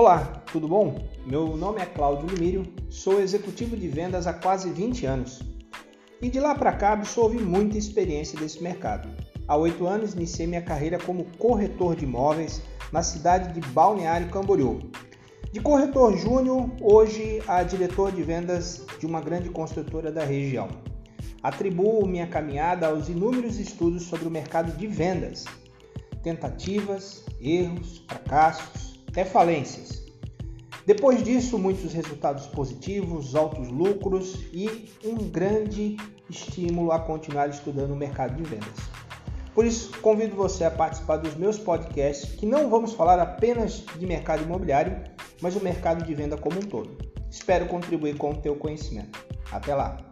Olá, tudo bom? Meu nome é Cláudio Limírio, sou executivo de vendas há quase 20 anos. E de lá para cá absorvi muita experiência desse mercado. Há oito anos iniciei minha carreira como corretor de imóveis na cidade de Balneário Camboriú. De corretor júnior, hoje a diretor de vendas de uma grande construtora da região. Atribuo minha caminhada aos inúmeros estudos sobre o mercado de vendas, tentativas, erros, fracassos, até falências. Depois disso, muitos resultados positivos, altos lucros e um grande estímulo a continuar estudando o mercado de vendas. Por isso, convido você a participar dos meus podcasts, que não vamos falar apenas de mercado imobiliário, mas o mercado de venda como um todo. Espero contribuir com o teu conhecimento. Até lá!